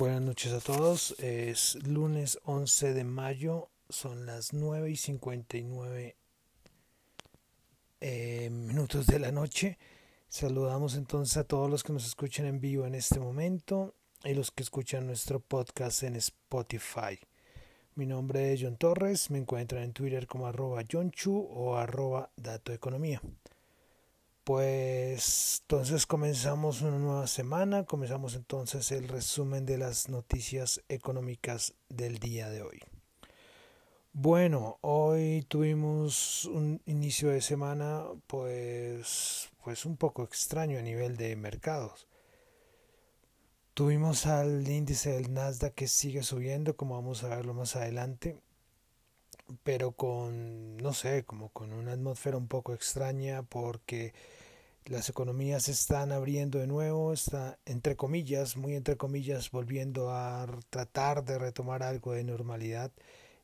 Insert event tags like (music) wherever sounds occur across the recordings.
Buenas noches a todos. Es lunes 11 de mayo. Son las 9 y 59 eh, minutos de la noche. Saludamos entonces a todos los que nos escuchan en vivo en este momento y los que escuchan nuestro podcast en Spotify. Mi nombre es John Torres. Me encuentran en Twitter como arroba John Chu o arroba Dato Economía. Pues entonces comenzamos una nueva semana, comenzamos entonces el resumen de las noticias económicas del día de hoy. Bueno, hoy tuvimos un inicio de semana pues pues un poco extraño a nivel de mercados. Tuvimos al índice del Nasdaq que sigue subiendo, como vamos a verlo más adelante, pero con, no sé, como con una atmósfera un poco extraña porque las economías están abriendo de nuevo, está entre comillas, muy entre comillas, volviendo a tratar de retomar algo de normalidad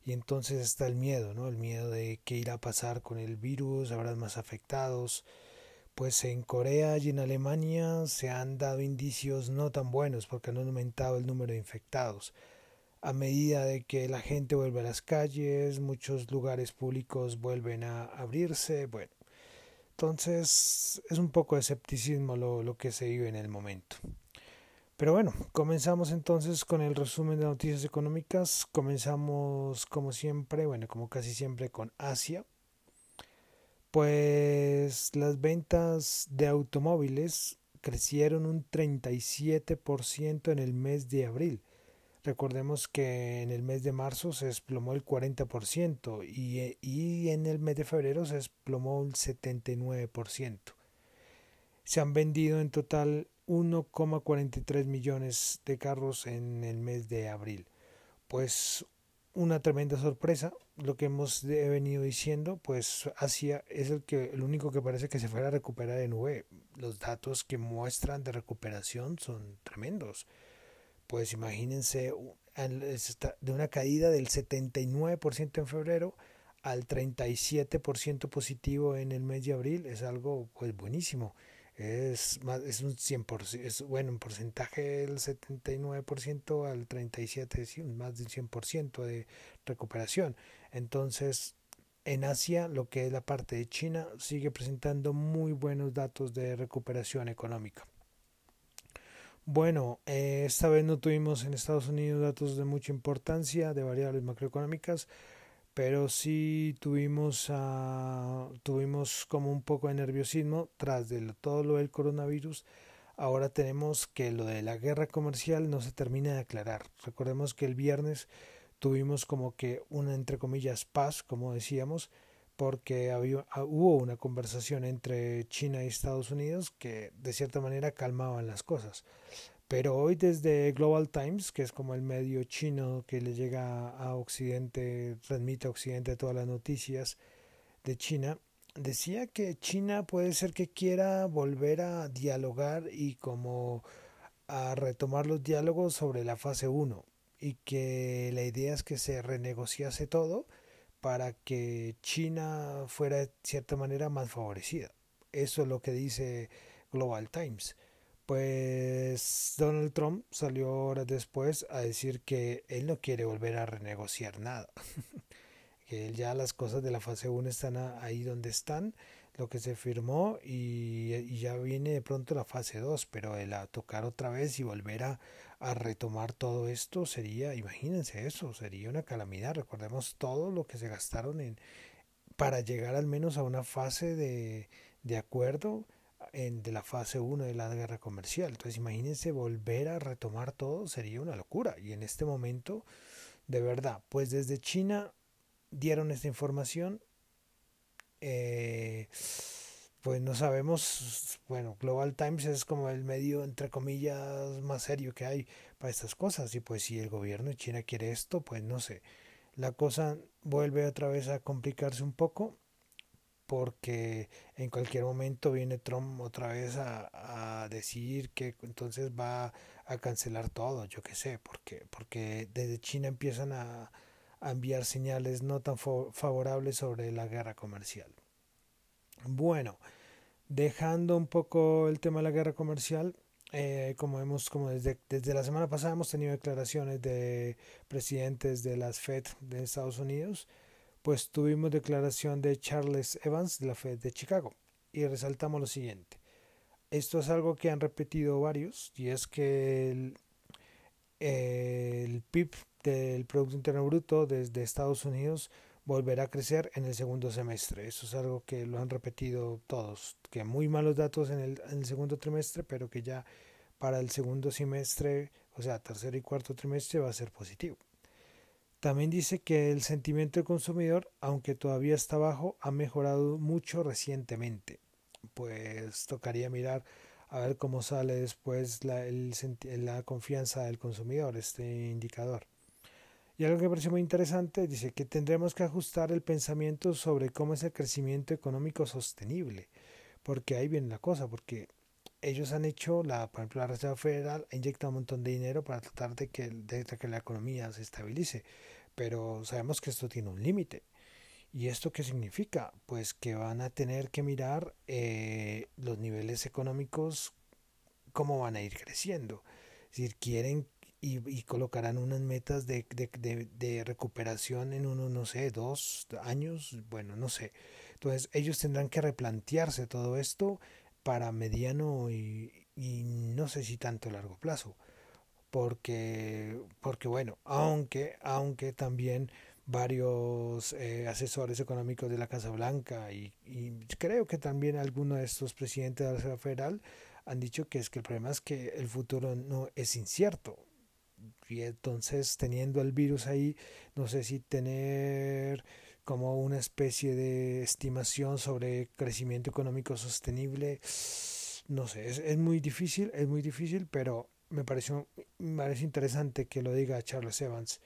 y entonces está el miedo, ¿no? El miedo de qué irá a pasar con el virus, habrá más afectados. Pues en Corea y en Alemania se han dado indicios no tan buenos porque han aumentado el número de infectados. A medida de que la gente vuelve a las calles, muchos lugares públicos vuelven a abrirse, bueno, entonces es un poco de escepticismo lo, lo, que se vive en el momento. Pero bueno, comenzamos entonces con el resumen de noticias económicas. Comenzamos como siempre, bueno, como casi siempre con Asia. Pues las ventas de automóviles crecieron un 37% en el mes de abril Recordemos que en el mes de marzo se desplomó el 40% y, y en el mes de febrero se desplomó el 79%. Se han vendido en total 1,43 millones de carros en el mes de abril. Pues una tremenda sorpresa, lo que hemos venido diciendo, pues Asia es el que el único que parece que se fuera a recuperar en V. Los datos que muestran de recuperación son tremendos pues imagínense de una caída del 79% en febrero al 37% positivo en el mes de abril es algo pues buenísimo. Es más es un 100% es bueno en porcentaje el 79% al 37 es más del 100% de recuperación. Entonces en Asia lo que es la parte de China sigue presentando muy buenos datos de recuperación económica bueno, eh, esta vez no tuvimos en Estados Unidos datos de mucha importancia de variables macroeconómicas, pero sí tuvimos, uh, tuvimos como un poco de nerviosismo tras de todo lo del coronavirus. Ahora tenemos que lo de la guerra comercial no se termina de aclarar. Recordemos que el viernes tuvimos como que una entre comillas paz, como decíamos, porque había, ah, hubo una conversación entre China y Estados Unidos que de cierta manera calmaban las cosas. Pero hoy desde Global Times, que es como el medio chino que le llega a Occidente, transmite a Occidente todas las noticias de China, decía que China puede ser que quiera volver a dialogar y como a retomar los diálogos sobre la fase 1 y que la idea es que se renegociase todo para que China fuera de cierta manera más favorecida. Eso es lo que dice Global Times. Pues Donald Trump salió horas después a decir que él no quiere volver a renegociar nada. (laughs) que ya las cosas de la fase 1 están ahí donde están, lo que se firmó y, y ya viene de pronto la fase 2, pero el a tocar otra vez y volver a, a retomar todo esto sería, imagínense eso, sería una calamidad. Recordemos todo lo que se gastaron en para llegar al menos a una fase de, de acuerdo en, de la fase 1 de la guerra comercial. Entonces imagínense volver a retomar todo sería una locura. Y en este momento, de verdad, pues desde China dieron esta información. Eh, pues no sabemos, bueno, Global Times es como el medio, entre comillas, más serio que hay para estas cosas. Y pues si el gobierno de China quiere esto, pues no sé. La cosa vuelve otra vez a complicarse un poco porque en cualquier momento viene Trump otra vez a, a decir que entonces va a cancelar todo, yo qué sé, porque, porque desde China empiezan a, a enviar señales no tan favorables sobre la guerra comercial. Bueno, Dejando un poco el tema de la guerra comercial, eh, como hemos, como desde, desde la semana pasada hemos tenido declaraciones de presidentes de las Fed de Estados Unidos, pues tuvimos declaración de Charles Evans de la Fed de Chicago y resaltamos lo siguiente. Esto es algo que han repetido varios y es que el, el PIB del Producto Interno Bruto desde Estados Unidos volverá a crecer en el segundo semestre. Eso es algo que lo han repetido todos, que muy malos datos en el, segundo trimestre, pero que ya para el segundo semestre, o sea, tercer y cuarto trimestre va a ser positivo. También dice que el sentimiento del consumidor, aunque todavía está bajo, ha mejorado mucho recientemente. Pues tocaría mirar a ver cómo sale después la, el, la confianza del consumidor, este indicador. Y algo que me pareció muy interesante, dice que tendremos que ajustar el pensamiento sobre cómo es el crecimiento económico sostenible, porque ahí viene la cosa, porque ellos han hecho, la, por ejemplo, la Reserva Federal ha inyectado un montón de dinero para tratar de que, de que la economía se estabilice, pero sabemos que esto tiene un límite. ¿Y esto qué significa? Pues que van a tener que mirar eh, los niveles económicos, cómo van a ir creciendo. Es decir, quieren y, y colocarán unas metas de, de, de, recuperación en unos, no sé, dos años, bueno, no sé. Entonces ellos tendrán que replantearse todo esto para mediano y, y no sé si tanto largo plazo. Porque, porque bueno, aunque, aunque también varios eh, asesores económicos de la Casa Blanca y, creo que también algunos de estos presidentes de la Federal han dicho que es que el problema es que el futuro no es incierto y entonces teniendo el virus ahí no sé si tener como una especie de estimación sobre crecimiento económico sostenible no sé es, es muy difícil es muy difícil pero me pareció me parece interesante que lo diga Charles Evans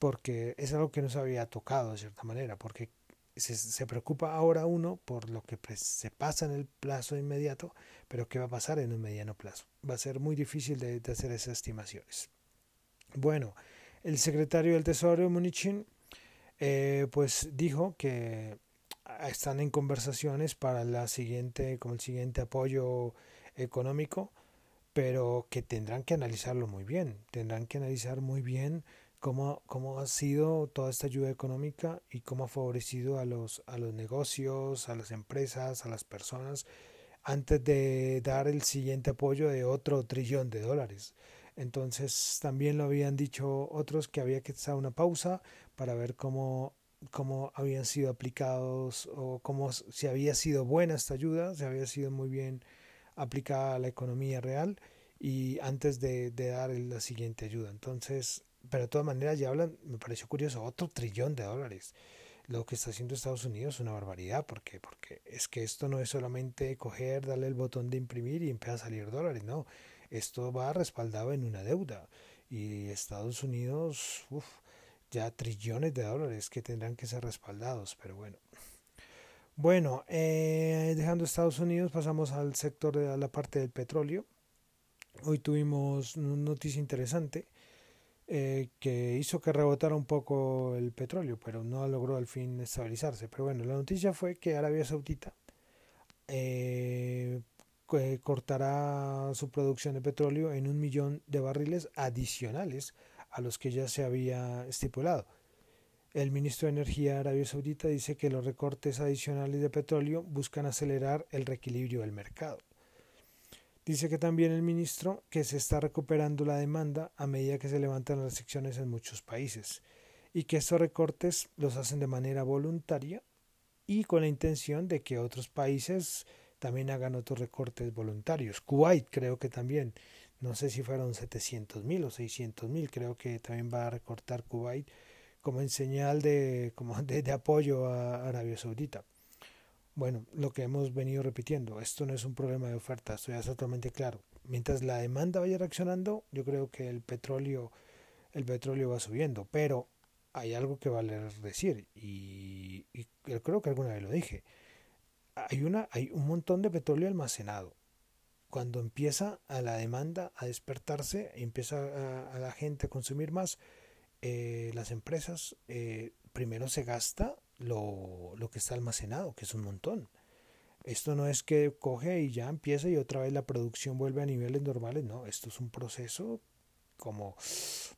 porque es algo que no se había tocado de cierta manera, porque se, se, preocupa ahora uno por lo que se pasa en el plazo inmediato, pero qué va a pasar en un mediano plazo. Va a ser muy difícil de, hacer esas estimaciones. Bueno, el secretario del Tesoro, Munichin, eh, pues dijo que están en conversaciones para la siguiente, como el siguiente apoyo económico, pero que tendrán que analizarlo muy bien, tendrán que analizar muy bien cómo, cómo ha sido toda esta ayuda económica y cómo ha favorecido a los, a los negocios, a las empresas, a las personas, antes de dar el siguiente apoyo de otro trillón de dólares. Entonces también lo habían dicho otros que había que hacer una pausa para ver cómo, cómo habían sido aplicados o cómo si había sido buena esta ayuda, si había sido muy bien aplicada a la economía real y antes de, de dar la siguiente ayuda. Entonces pero de todas maneras ya hablan, me pareció curioso, otro trillón de dólares. Lo que está haciendo Estados Unidos es una barbaridad, porque porque es que esto no es solamente coger, darle el botón de imprimir y empieza a salir dólares, no. Esto va respaldado en una deuda. Y Estados Unidos, uff, ya trillones de dólares que tendrán que ser respaldados, pero bueno. Bueno, eh, dejando Estados Unidos, pasamos al sector de la parte del petróleo. Hoy tuvimos una noticia interesante eh, que hizo que rebotara un poco el petróleo, pero no logró al fin estabilizarse. Pero bueno, la noticia fue que Arabia Saudita eh, cortará su producción de petróleo en un millón de barriles adicionales a los que ya se había estipulado. El ministro de Energía de Arabia Saudita dice que los recortes adicionales de petróleo buscan acelerar el reequilibrio del mercado. Dice que también el ministro que se está recuperando la demanda a medida que se levantan las restricciones en muchos países y que estos recortes los hacen de manera voluntaria y con la intención de que otros países también hagan otros recortes voluntarios. Kuwait creo que también, no sé si fueron 700 mil o 600 mil, creo que también va a recortar Kuwait como en señal de, como de, de apoyo a Arabia Saudita. Bueno, lo que hemos venido repitiendo, esto no es un problema de oferta, esto ya es totalmente claro. Mientras la demanda vaya reaccionando, yo creo que el petróleo, el petróleo va subiendo, pero hay algo que vale decir, y, creo que alguna vez lo dije. Hay, una, hay un montón de petróleo almacenado. Cuando empieza a la demanda a despertarse, empieza a, a la gente a consumir más, eh, las empresas eh, primero se gasta lo, lo que está almacenado, que es un montón. Esto no es que coge y ya empieza y otra vez la producción vuelve a niveles normales, no, esto es un proceso como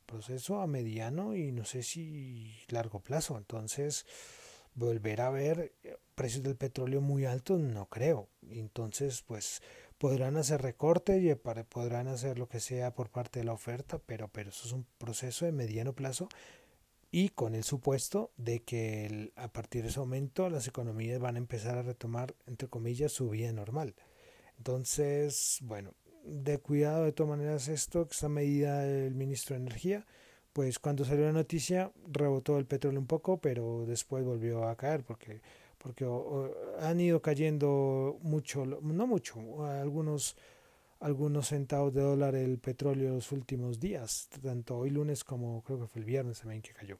proceso a mediano y no sé si largo plazo. Entonces, volver a ver precios del petróleo muy altos, no creo. Entonces, pues podrán hacer recorte y podrán hacer lo que sea por parte de la oferta, pero, pero eso es un proceso de mediano plazo y con el supuesto de que a partir de ese momento las economías van a empezar a retomar, entre comillas, su vida normal. Entonces, bueno, de cuidado de todas maneras esto, esta medida del ministro de Energía, pues cuando salió la noticia rebotó el petróleo un poco, pero después volvió a caer porque porque han ido cayendo mucho, no mucho, algunos algunos centavos de dólar el petróleo los últimos días, tanto hoy lunes como creo que fue el viernes también que cayó.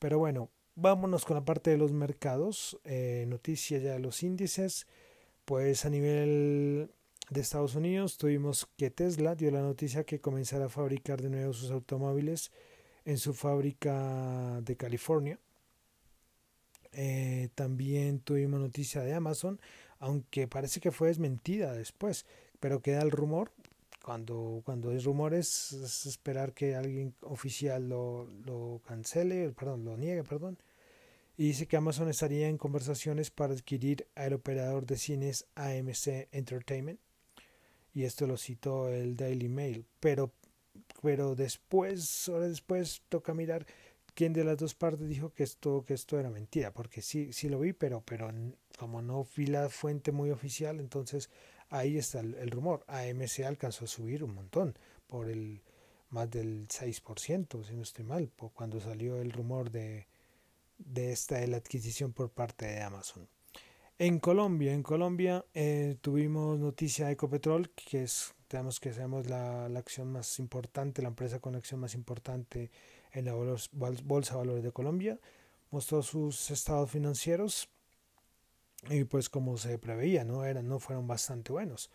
Pero bueno, vámonos con la parte de los mercados, eh, noticias ya de los índices, pues a nivel de Estados Unidos tuvimos que Tesla dio la noticia que comenzará a fabricar de nuevo sus automóviles en su fábrica de California. Eh, también tuvimos noticia de Amazon, aunque parece que fue desmentida después, pero queda el rumor. Cuando, cuando hay rumores es esperar que alguien oficial lo, lo cancele, perdón, lo niegue, perdón. Y dice que Amazon estaría en conversaciones para adquirir al operador de cines AMC Entertainment y esto lo citó el Daily Mail, pero, pero después, horas después, toca mirar quién de las dos partes dijo que esto, que esto era mentira, porque sí, sí lo vi, pero, pero como no vi la fuente muy oficial, entonces ahí está el, rumor. AMC alcanzó a subir un montón, por el más del 6%, si no estoy mal, cuando salió el rumor de, de esta de la adquisición por parte de Amazon. En Colombia, en Colombia eh, tuvimos noticia de Ecopetrol, que es, tenemos que sabemos la, la, acción más importante, la empresa con la acción más importante en la Bolsa de Valores de Colombia. Mostró sus estados financieros y pues como se preveía, no, eran, no fueron bastante buenos.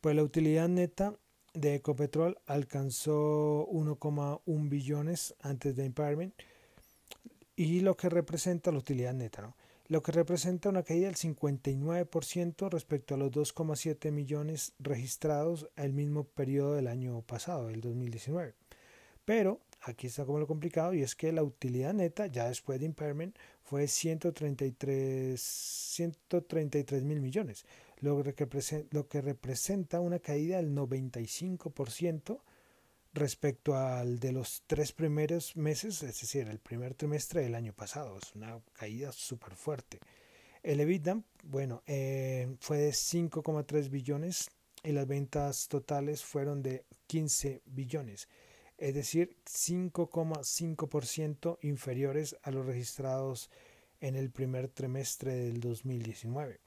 Pues la utilidad neta de Ecopetrol alcanzó 1,1 billones antes de impairment y lo que representa la utilidad neta, ¿no? lo que representa una caída del 59% respecto a los 2,7 millones registrados al mismo periodo del año pasado, el 2019. Pero aquí está como lo complicado y es que la utilidad neta ya después de impairment fue 133 133 mil millones, lo que, representa una caída del 95% respecto al de los tres primeros meses, es decir, el primer trimestre del año pasado. Es una caída súper fuerte. El EBITDA, bueno, eh, fue de 5,3 billones y las ventas totales fueron de 15 billones, es decir, 5,5% inferiores a los registrados en el primer trimestre del 2019.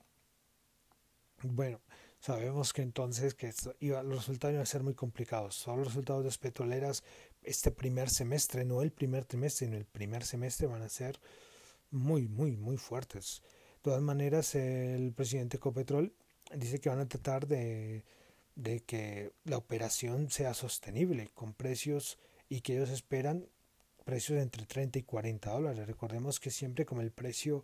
Bueno, Sabemos que entonces que los resultados iban a ser muy complicados. Son los resultados de las petroleras este primer semestre, no el primer trimestre, sino el primer semestre van a ser muy, muy, muy fuertes. De todas maneras, el presidente Copetrol dice que van a tratar de, de que la operación sea sostenible con precios y que ellos esperan precios entre 30 y 40 dólares. Recordemos que siempre como el precio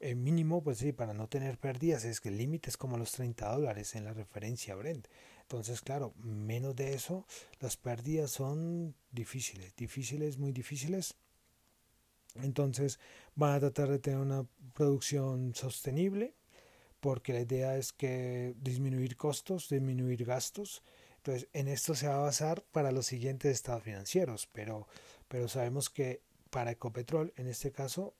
eh, mínimo, pues sí, para no tener pérdidas, es que el límite es como los 30 dólares en la referencia Brent. Entonces, claro, menos de eso, las pérdidas son difíciles, difíciles, muy difíciles. Entonces, van a tratar de tener una producción sostenible, porque la idea es que disminuir costos, disminuir gastos. Entonces, en esto se va a basar para los siguientes estados financieros, pero, pero sabemos que para Ecopetrol, en este caso,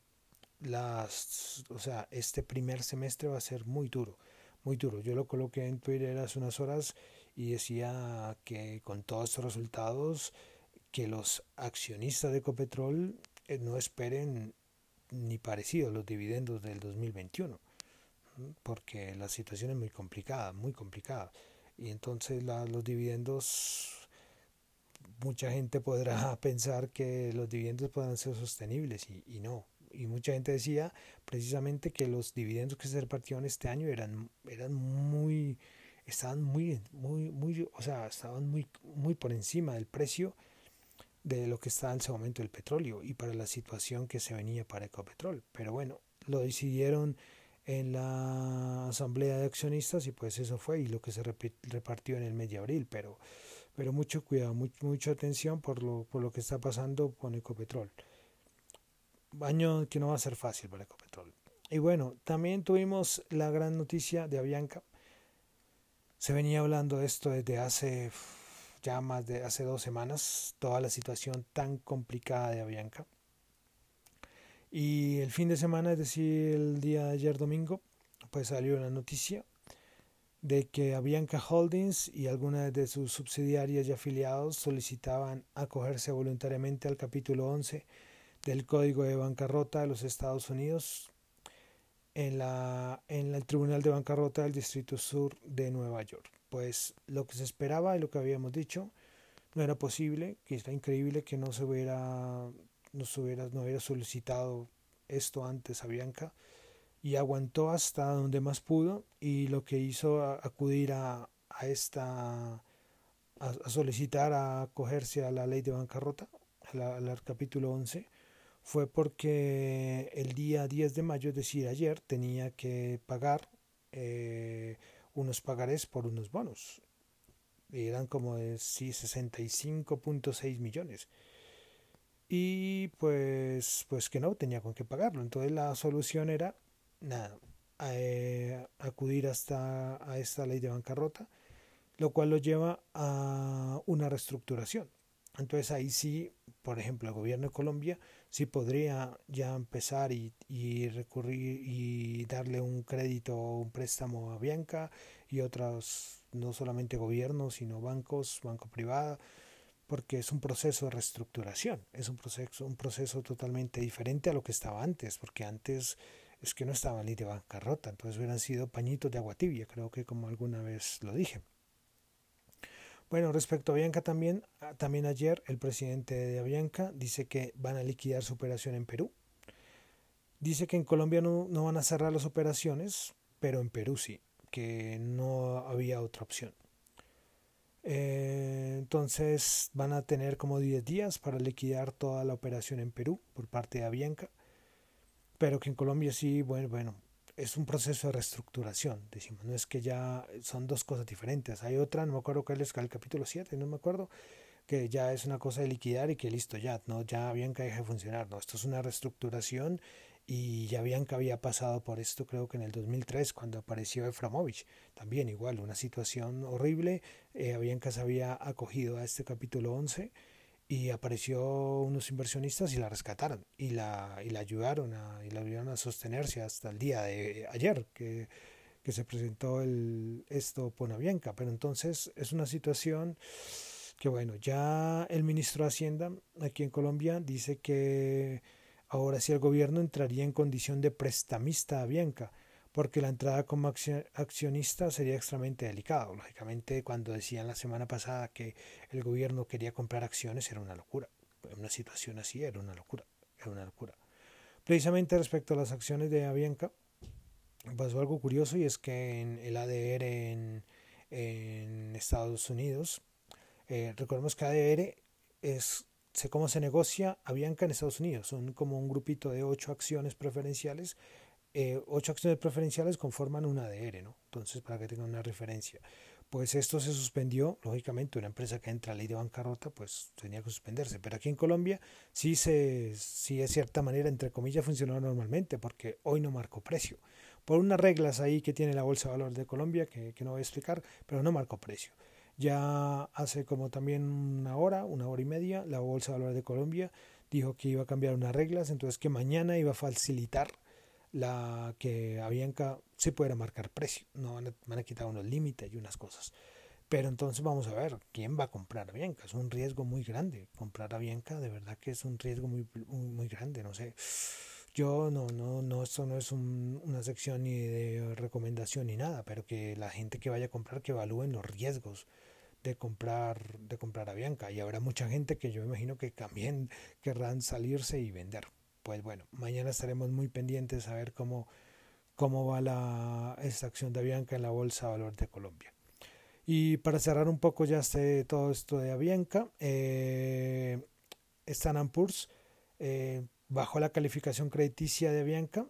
las, o sea, este primer semestre va a ser muy duro, muy duro. Yo lo coloqué en Twitter hace unas horas y decía que con todos estos resultados, que los accionistas de Ecopetrol eh, no esperen ni parecido los dividendos del 2021, porque la situación es muy complicada, muy complicada. Y entonces los dividendos, mucha gente podrá (laughs) pensar que los dividendos puedan ser sostenibles y, y no, y mucha gente decía precisamente que los dividendos que se repartieron este año eran, eran muy, estaban muy, muy, muy, o sea, estaban muy, muy por encima del precio de lo que estaba en ese momento el petróleo y para la situación que se venía para Ecopetrol. Pero bueno, lo decidieron en la asamblea de accionistas y pues eso fue y lo que se repartió en el mes de abril, pero, pero mucho cuidado, mucha atención por lo, por lo que está pasando con Ecopetrol. Año que no va a ser fácil para Ecopetrol. Y bueno, también tuvimos la gran noticia de Avianca. Se venía hablando de esto desde hace ya más de hace dos semanas, toda la situación tan complicada de Avianca. Y el fin de semana, es decir, el día de ayer domingo, pues salió la noticia de que Avianca Holdings y algunas de sus subsidiarias y afiliados solicitaban acogerse voluntariamente al capítulo 11 del Código de Bancarrota de los Estados Unidos en, la, en el Tribunal de Bancarrota del Distrito Sur de Nueva York. Pues lo que se esperaba y lo que habíamos dicho no era posible, que era increíble que no se hubiera, no hubiera solicitado esto antes a Bianca y aguantó hasta donde más pudo y lo que hizo acudir a, a esta a, solicitar a acogerse a la ley de bancarrota, al capítulo 11, fue porque el día 10 de mayo, es decir, ayer, tenía que pagar eh, unos pagarés por unos bonos. Eran como de sí, 65.6 millones. Y pues, pues que no, tenía con qué pagarlo. Entonces la solución era, nada, eh, acudir hasta a esta ley de bancarrota, lo cual lo lleva a una reestructuración. Entonces ahí sí, por ejemplo, el gobierno de Colombia sí podría ya empezar y, y recurrir y darle un crédito o un préstamo a Bianca y otros, no solamente gobiernos, sino bancos, banco privado, porque es un proceso de reestructuración, es un proceso, un proceso totalmente diferente a lo que estaba antes, porque antes es que no estaba ley de bancarrota, entonces hubieran sido pañitos de agua tibia, creo que como alguna vez lo dije. Bueno, respecto a Avianca también, ah, también ayer el presidente de Avianca dice que van a liquidar su operación en Perú. Dice que en Colombia no, no van a cerrar las operaciones, pero en Perú sí, que no había otra opción. Eh, entonces van a tener como 10 días para liquidar toda la operación en Perú por parte de Avianca, pero que en Colombia sí, bueno, bueno, es un proceso de reestructuración, decimos, no es que ya son dos cosas diferentes. Hay otra, no me acuerdo cuál es el capítulo 7, no me acuerdo, que ya es una cosa de liquidar y que listo, ya, no, ya Bianca deja de funcionar, no, esto es una reestructuración y ya Bianca había pasado por esto creo que en el 2003 cuando apareció Eframovich, también igual, una situación horrible, eh, Bianca se había acogido a este capítulo 11 y apareció unos inversionistas y la rescataron y la, y la ayudaron a, y la ayudaron a sostenerse hasta el día de ayer que, que se presentó el, esto Ponavienca. Pero entonces es una situación que bueno, ya el ministro de Hacienda aquí en Colombia dice que ahora sí el gobierno entraría en condición de prestamista a Bianca porque la entrada como accionista sería extremadamente delicado. Lógicamente, cuando decían la semana pasada que el gobierno quería comprar acciones, era una locura. Una situación así era una locura. Era una locura. Precisamente respecto a las acciones de Avianca, pasó algo curioso y es que en el ADR en, en Estados Unidos, eh, recordemos que ADR es cómo se negocia Avianca en Estados Unidos. Son como un grupito de ocho acciones preferenciales eh, ocho acciones preferenciales conforman un ADR, ¿no? Entonces, para que tengan una referencia. Pues esto se suspendió, lógicamente, una empresa que entra a ley de bancarrota, pues tenía que suspenderse. Pero aquí en Colombia sí, se, sí de cierta manera, entre comillas, funcionó normalmente, porque hoy no marcó precio. Por unas reglas ahí que tiene la Bolsa de Valores de Colombia, que, que no voy a explicar, pero no marcó precio. Ya hace como también una hora, una hora y media, la Bolsa de Valores de Colombia dijo que iba a cambiar unas reglas, entonces que mañana iba a facilitar la que Avianca sí pudiera marcar precio, no van a, a quitar unos límites y unas cosas. Pero entonces vamos a ver, ¿quién va a comprar Avianca? Es un riesgo muy grande. Comprar Avianca de verdad que es un riesgo muy, muy, grande, no sé. Yo no, no, no, esto no es una sección ni de recomendación ni nada, pero que la gente que vaya a comprar que evalúen los riesgos de comprar, de comprar Avianca. Y habrá mucha gente que yo imagino que también querrán salirse y vender pues bueno, mañana estaremos muy pendientes a ver cómo, cómo va la, esta acción de Avianca en la Bolsa de Valor de Colombia. Y para cerrar un poco ya este, todo esto de Avianca, eh, Standard Poor's eh, bajó la calificación crediticia de Avianca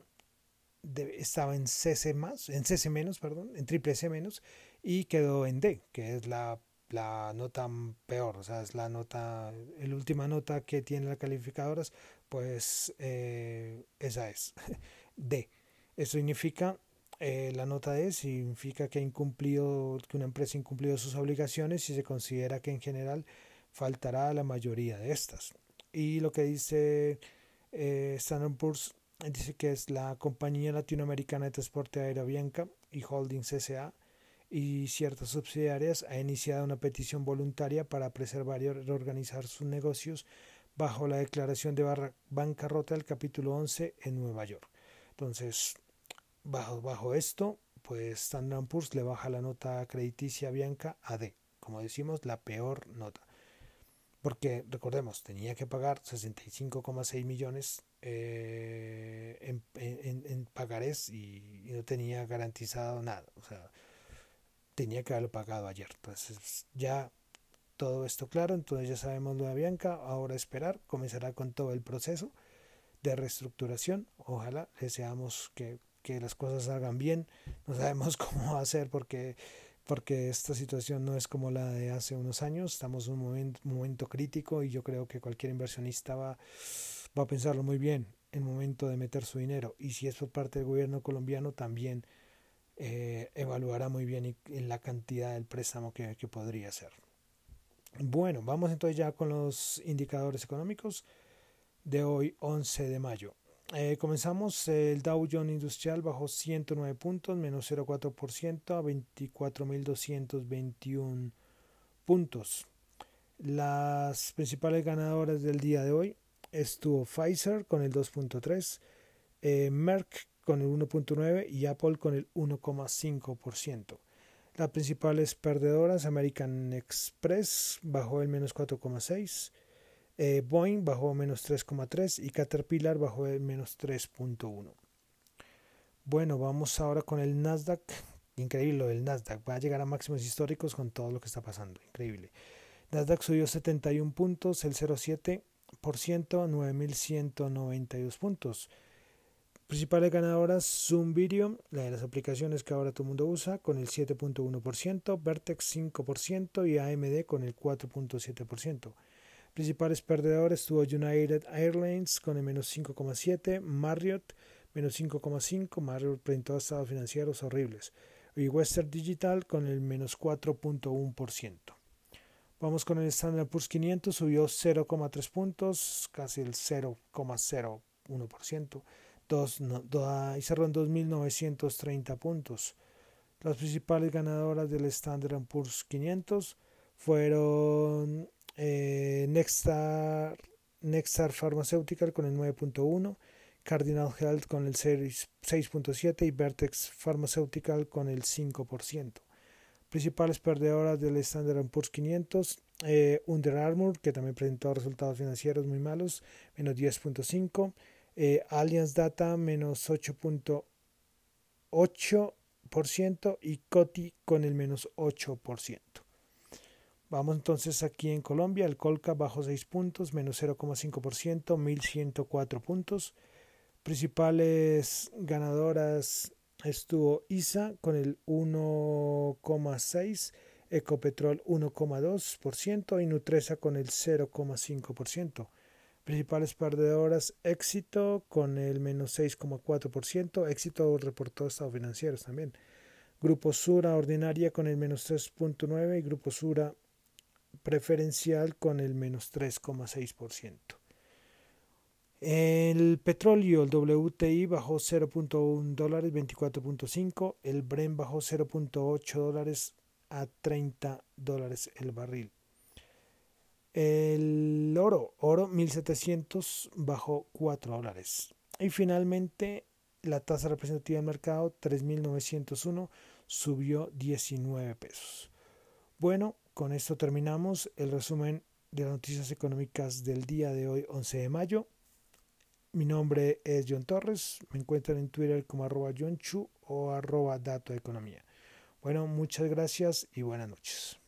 estaba en CC más, en menos, perdón, en triple C menos y quedó en D, que es la, la nota peor, o sea, es la nota, la última nota que tiene las calificadoras, pues eh, esa es (laughs) D. Eso significa eh, la nota D significa que ha incumplido, que una empresa ha incumplido sus obligaciones y se considera que en general faltará la mayoría de estas. Y lo que dice eh, Standard Poor's dice que es la compañía latinoamericana de transporte aéreo Bianca y Holdings S.A. y ciertas subsidiarias ha iniciado una petición voluntaria para preservar y reorganizar sus negocios bajo la declaración de bancarrota del capítulo 11 en Nueva York. Entonces, bajo, bajo esto, pues Standard Poor's le baja la nota crediticia Bianca a D, como decimos, la peor nota porque recordemos, tenía que pagar 65,6 millones eh, en, en, en, pagarés y, no tenía garantizado nada, o sea, tenía que haberlo pagado ayer. Entonces, ya todo esto claro, entonces ya sabemos lo de Bianca, ahora esperar, comenzará con todo el proceso de reestructuración, ojalá deseamos que, que las cosas salgan bien, no sabemos (laughs) cómo hacer porque porque esta situación no es como la de hace unos años, estamos en un momento, momento crítico y yo creo que cualquier inversionista va, va a pensarlo muy bien en el momento de meter su dinero y si es por parte del gobierno colombiano también eh, evaluará muy bien en la cantidad del préstamo que, que podría ser. Bueno, vamos entonces ya con los indicadores económicos de hoy 11 de mayo. Eh, comenzamos el Dow Jones Industrial bajo 109 puntos, menos 0,4% a 24.221 puntos. Las principales ganadoras del día de hoy estuvo Pfizer con el 2.3, eh, Merck con el 1.9 y Apple con el 1,5%. Las principales perdedoras, American Express bajó el menos 4,6%, eh, Boeing bajó menos 3,3 y Caterpillar bajó menos 3,1. Bueno, vamos ahora con el Nasdaq. Increíble lo del Nasdaq. Va a llegar a máximos históricos con todo lo que está pasando. Increíble. Nasdaq subió 71 puntos, el 0,7% a 9.192 puntos. Principales ganadoras, Zoom Video, la de las aplicaciones que ahora todo el mundo usa, con el 7.1%, Vertex 5% y AMD con el 4.7%. Principales perdedores tuvo United Airlines con el menos 5,7, Marriott menos 5,5, Marriott presentó estados financieros horribles, y Western Digital con el menos 4.1%. Vamos con el Standard Poor's 500, subió 0,3 puntos, casi el 0,01%, y cerró en 2.930 puntos. Las principales ganadoras del Standard Poor's 500 fueron eh, Nextar, Nextar Pharmaceutical con el 9.1, Cardinal Health con el 6.7 y Vertex Pharmaceutical con el 5%. Principales perdedoras del Standard Poor's 500, eh, Under Armour, que también presentó resultados financieros muy malos, menos 10.5, eh, Allianz Data, menos 8.8% y Coti con el menos 8%. Vamos entonces aquí en Colombia, el Colca bajó 6 puntos, menos 0,5%, 1104 puntos. Principales ganadoras estuvo ISA con el 1,6%, Ecopetrol 1,2% y Nutresa con el 0,5%. Principales perdedoras, Éxito con el menos 6,4%, Éxito reportó estados financieros también. Grupo Sura Ordinaria con el menos 3.9 y Grupo Sura preferencial con el menos 3,6%. El petróleo, el WTI bajó 0.1 dólares, 24.5. El Bren bajó 0.8 dólares a 30 dólares el barril. El oro, oro 1700 bajó 4 dólares. Y finalmente la tasa representativa del mercado 3901 subió 19 pesos. Bueno, con esto terminamos el resumen de las noticias económicas del día de hoy, 11 de mayo. Mi nombre es John Torres. Me encuentran en Twitter como arroba John Chu o arroba Dato Economía. Bueno, muchas gracias y buenas noches.